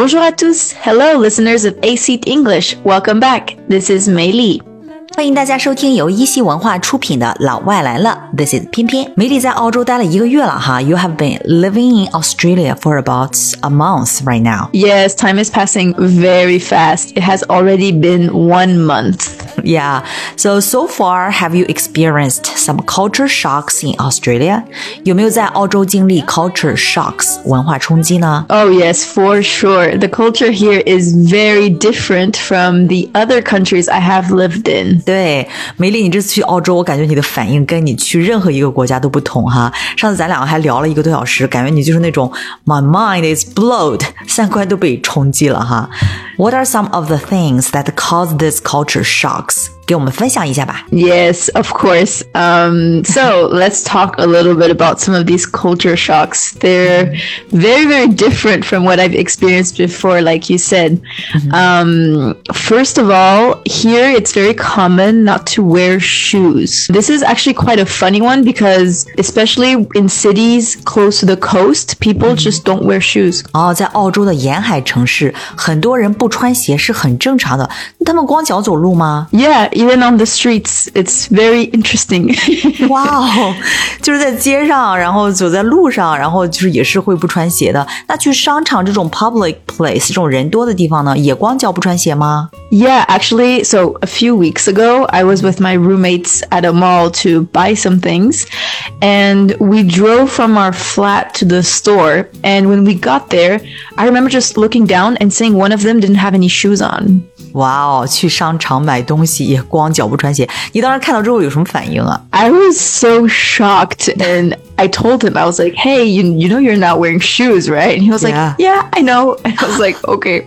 Bonjour à tous. Hello, listeners of A English. Welcome back. This is Mei Li. 欢迎大家收听由一席文化出品的《老外来了》，This is 翩翩。梅里在澳洲待了一个月了哈，You have been living in Australia for about a month right now. Yes, time is passing very fast. It has already been one month yeah. So so far, have you experienced some culture shocks in Australia? 有没有在澳洲经历 culture shocks 文化冲击呢？Oh yes, for sure. The culture here is very different from the other countries I have lived in. 对，梅莉，你这次去澳洲，我感觉你的反应跟你去任何一个国家都不同哈。上次咱俩还聊了一个多小时，感觉你就是那种 my mind is blown，三观都被冲击了哈。What are some of the things that cause this culture shock? Shocks？给我们分享一下吧。 Yes, of course. Um, so let's talk a little bit about some of these culture shocks. They're very, very different from what I've experienced before, like you said. Um, first of all, here it's very common not to wear shoes. This is actually quite a funny one because, especially in cities close to the coast, people just don't wear shoes. 哦，在澳洲的沿海城市，很多人不穿鞋是很正常的。他们光脚走路吗？ Yeah, even on the streets, it's very interesting. 哇哦，就是在街上，然后走在路上，然后就是也是会不穿鞋的。那去商场这种 public place 这种人多的地方呢，也光脚不穿鞋吗？ Yeah, actually, so a few weeks ago, I was with my roommates at a mall to buy some things, and we drove from our flat to the store. And when we got there, I remember just looking down and seeing one of them didn't have any shoes on. 哇哦，去商场买东西也光脚不穿鞋，你当时看到之后有什么反应啊？ I was so shocked, and I told him, I was like, hey, you, you know you're not wearing shoes, right? And he was Yeah. like, yeah, I know. And I was like, okay.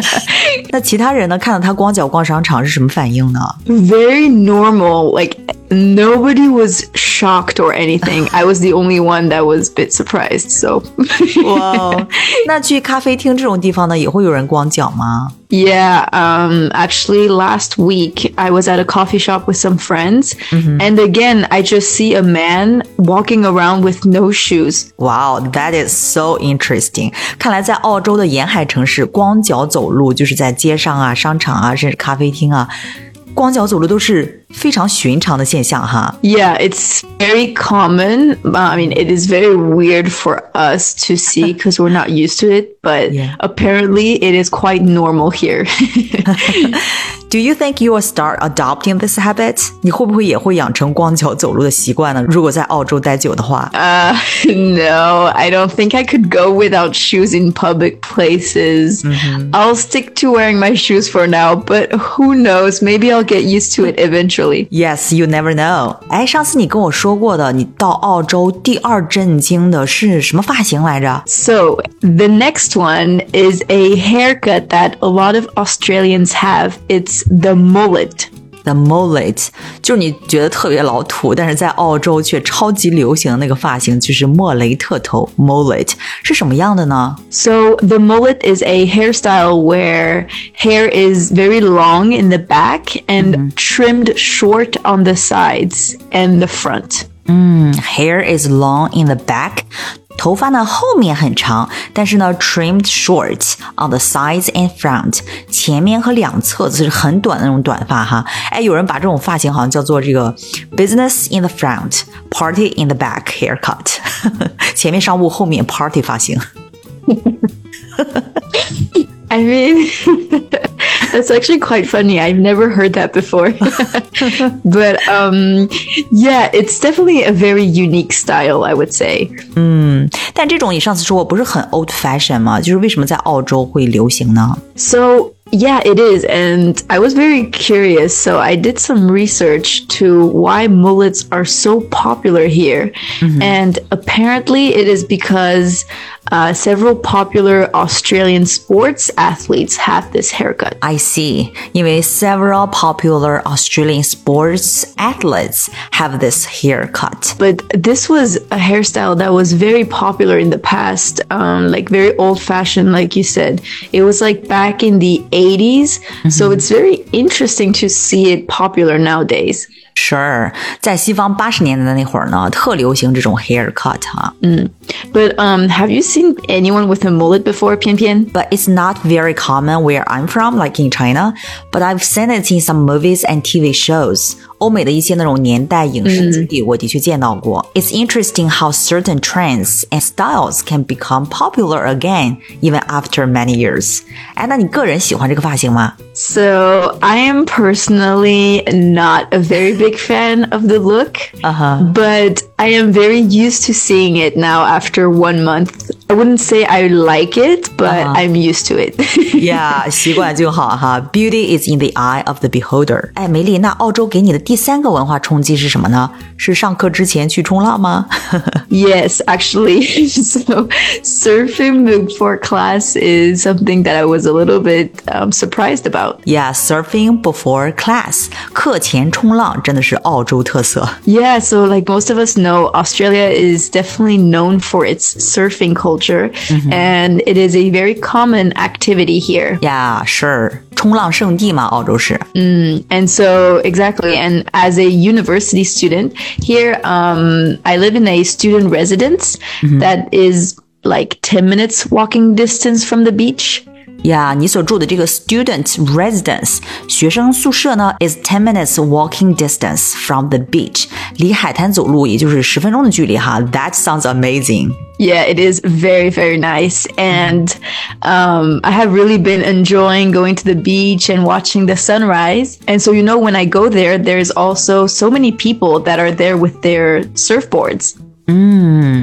那其他人呢？看到他光脚逛商场是什么反应呢？ very normal. Like nobody was shocked or anything. I was the only one that was a bit surprised. So 哇哦，那去咖啡厅这种地方呢，也会有人光脚吗？ yeah, um actually last week I was at a coffee shop with some friends and again I just see a man walking around with no shoes. 哇哦，That is so interesting。看来在澳洲的沿海城市，光脚走路就是在街上啊、商场啊，甚至咖啡厅啊，光脚走路都是 非常寻常的现象哈。 Yeah, it's very common. Uh, I mean, it is very weird for us to see because we're not used to it, but Yeah. apparently it is quite normal here. Do you think you will start adopting this habit？你会不会也会养成光脚走路的习惯呢？如果在澳洲待久的话 Uh, no, I don't think I could go without shoes in public places. I'll stick to wearing my shoes for now, but who knows? Maybe I'll get used to it eventually. Yes, you never know。哎，上次你跟我说过的，你到澳洲第二震惊的是什么发型来着？ So, the next one is a haircut that a lot of Australians have. It's the mullet. The mullet，就是你觉得特别老土，但是在澳洲却超级流行的那个发型，就是莫雷特头 （mullet） 是什么样的呢？ So, the mullet is a hairstyle where hair is very long in the back and trimmed short on the sides and the front. Hair is long in the back， 头发呢后面很长，但是呢 trimmed short on the sides and front，前面和两侧就是很短的那种短发哈。哎，有人把这种发型好像叫做这个 business in the front，party in the back haircut，前面商务，后面 party 发型。I mean, that's actually quite funny. I've never heard that before. but um, yeah, it's definitely a very unique style, I would say. 但这种你上次说过不是很 old fashion 吗？就是为什么在澳洲会流行呢？ So, yeah, it is. And I was very curious. So, I did some research to why mullets are so popular here. And apparently, it is because uh, several popular Australian sports athletes have this haircut. I see. 因为 several popular Australian sports athletes have this haircut. but this was a hairstyle that was very popular in the past um, like very old fashioned like you said it was like back in the 80s so it's very interesting to see it popular nowadays Sure，在西方八十年代的那会儿呢，特流行这种 haircut 哈。嗯，But um, have you seen anyone with a mullet before, Pian Pian? But it's not very common where I'm from, like in China. But I've seen it in some movies and TV shows. 欧美的一些那种年代影视剧里，我的确见到过。It's interesting how certain trends and styles can become popular again even after many years. 哎，那你个人喜欢这个发型吗？So I am personally not a very big fan of the look, uh-huh. but I am very used to seeing it now after one month. I wouldn't say I like it, but uh-huh. I'm used to it. yeah，习惯就好哈。Beauty is in the eye of the beholder。哎，梅莉，那澳洲给你的第三个文化冲击是什么呢？是上课之前去冲浪吗？Yes, actually. So surfing before class is something that I was a little bit um, surprised about. Yeah, surfing before class，课前冲浪真的是澳洲特色。Yeah, so like most of us know, Australia is definitely known for its surfing culture, mm-hmm. and it is a very common activity here. Yeah, sure. 冲浪圣地嘛，澳洲是。Mm, and so exactly, and as a university student here, um, I live in a student residence mm-hmm. that is like ten minutes walking distance from the beach. 呀，你所住的这个 student residence 学生宿舍呢，is ten minutes walking distance from the beach，离海滩走路也就是十分钟的距离哈。That sounds amazing. Yeah, it is very, very nice. And um, I have really been enjoying going to the beach and watching the sunrise. And so, you know, when I go there, there's also so many people that are there with their surfboards.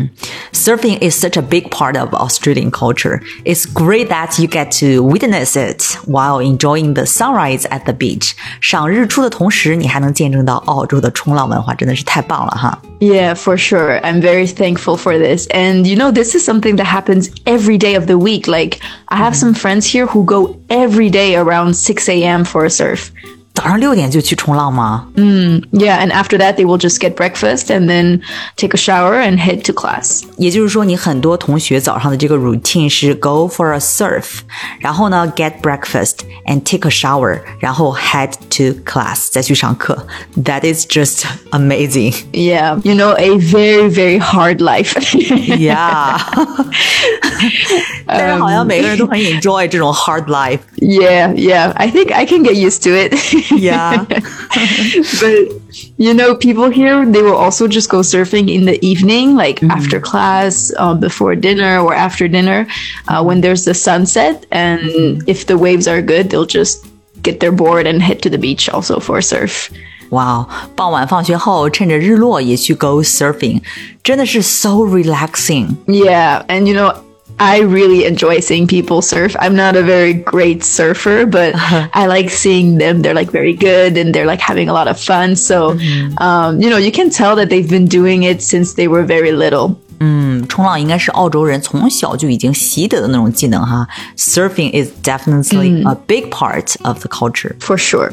Mm. Surfing is such a big part of Australian culture. It's great that you get to witness it while enjoying the sunrise at the beach. 赏日出的同时，你还能见证到澳洲的冲浪文化，真的是太棒了哈。Yeah, for sure. I'm very thankful for this. And you know, this is something that happens every day of the week. Like, I have some friends here who go every day around 6 a.m. for a surf. 早上六点就去冲浪吗？嗯，Yeah, and after that they will just get breakfast and then take a shower and head to class. 也就是说，你很多同学早上的这个 routine 是 go for a surf，然后呢 get breakfast and take a shower，然后 head to class 再去上课。That is just amazing. Yeah, you know, a very very hard life. yeah. 但是好像每个人都很 enjoy 这种 hard life. Yeah, yeah. I think I can get used to it. yeah. but you know, people here they will also just go surfing in the evening, like mm-hmm. after class, um, before dinner, or after dinner, uh, when there's the sunset. And mm-hmm. if the waves are good, they'll just get their board and head to the beach also for surf. Wow，傍晚放学后趁着日落也去 go surfing，真的是 so relaxing. Yeah, and you know I really enjoy seeing people surf. I'm not a very great surfer, but uh-huh. I like seeing them. They're like very good and they're like having a lot of fun. So, mm-hmm. um, you know, you can tell that they've been doing it since they were very little. 嗯，冲浪应该是澳洲人从小就已经习得的那种技能哈。Surfing is definitely a big part of the culture. For sure.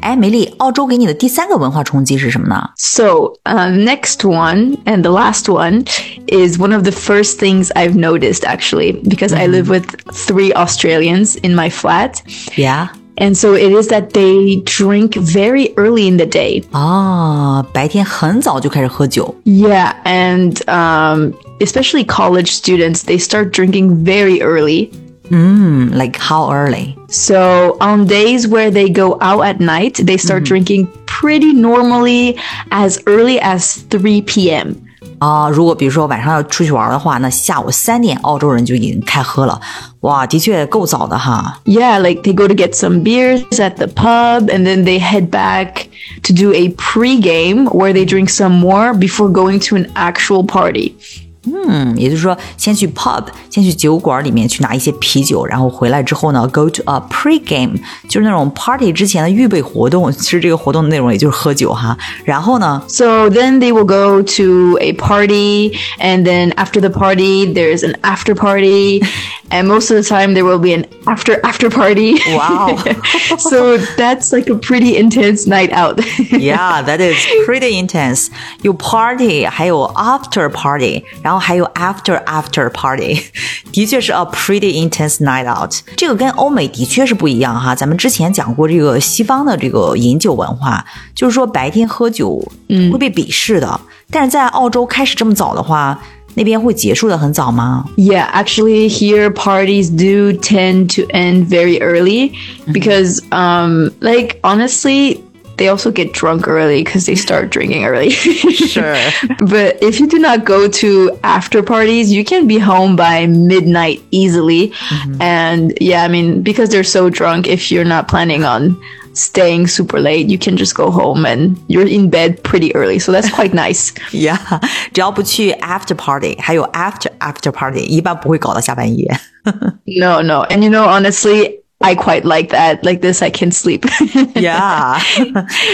哎，梅莉，澳洲给你的第三个文化冲击是什么呢？So, uh, next one and the last one is one of the first things I've noticed actually because. I mm-hmm. live with three Australians in my flat. Yeah. And so it is that they drink very early in the day. Ah, 啊，白天很早就开始喝酒。Yeah, and um, especially college students, they start drinking very early. Mm, like how early? So on days where they go out at night, they start mm. drinking pretty normally as early as 3 p.m. 啊，如果比如说晚上要出去玩的话，那下午三点澳洲人就已经开喝了，哇，的确够早的哈。Yeah, like they go to get some beers at the pub, and then they head back to do a pre-game where they drink some more before going to an actual party. 嗯，也就是说，先去 pub，先去酒馆里面去拿一些啤酒，然后回来之后呢，go to a pre-game，就是那种 party 之前的预备活动。其实这个活动的内容也就是喝酒哈。然后呢，so then they will go to a party, and then after the party there's an after party, and most of the time there will be an after after party. Wow. so that's like a pretty intense night out. yeah, that is pretty intense. 有 party，还有 after party，然后还有 after after party，的确是 a pretty intense night out。这个跟欧美的确是不一样哈。咱们之前讲过这个西方的这个饮酒文化，就是说白天喝酒会被鄙视的，嗯、但是在澳洲开始这么早的话。 那边会结束的很早吗？Yeah, actually, here parties do tend to end very early because, um, like honestly, they also get drunk early because they start drinking early. sure. But if you do not go to after parties, you can be home by midnight easily. Mm-hmm. And yeah, I mean, because they're so drunk, if you're not planning on staying super late, you can just go home and you're in bed pretty early. So that's quite nice. yeah，只要不去 after party，还有 after after party，一般不会搞到下半夜。no, no, and you know honestly. I quite like that. Like this, I can sleep. yeah,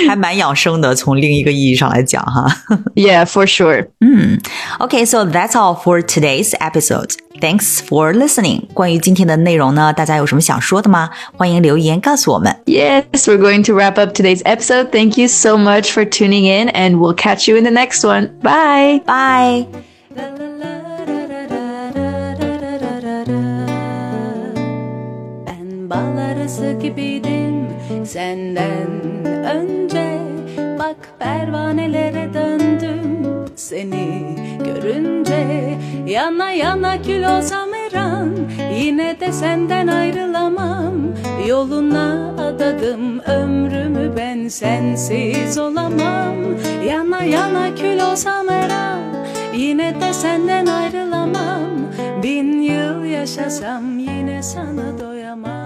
还蛮养生的，从另一个意义上来讲哈。yeah, for sure. 嗯，Okay, so that's all for today's episode. Thanks for listening. 关于今天的内容呢，大家有什么想说的吗？欢迎留言告诉我们。Yes, we're going to wrap up today's episode. Thank you so much for tuning in, and we'll catch you in the next one. Bye. Bye. Arası gibiydim. Senden önce Bak pervanelere döndüm. Seni görünce Yana yana kül olsam her an Yine de senden ayrılamam. Yoluna adadım ömrümü ben sensiz olamam. Yana yana kül olsam her an Yine de senden ayrılamam. Bin yıl yaşasam yine sana doyamam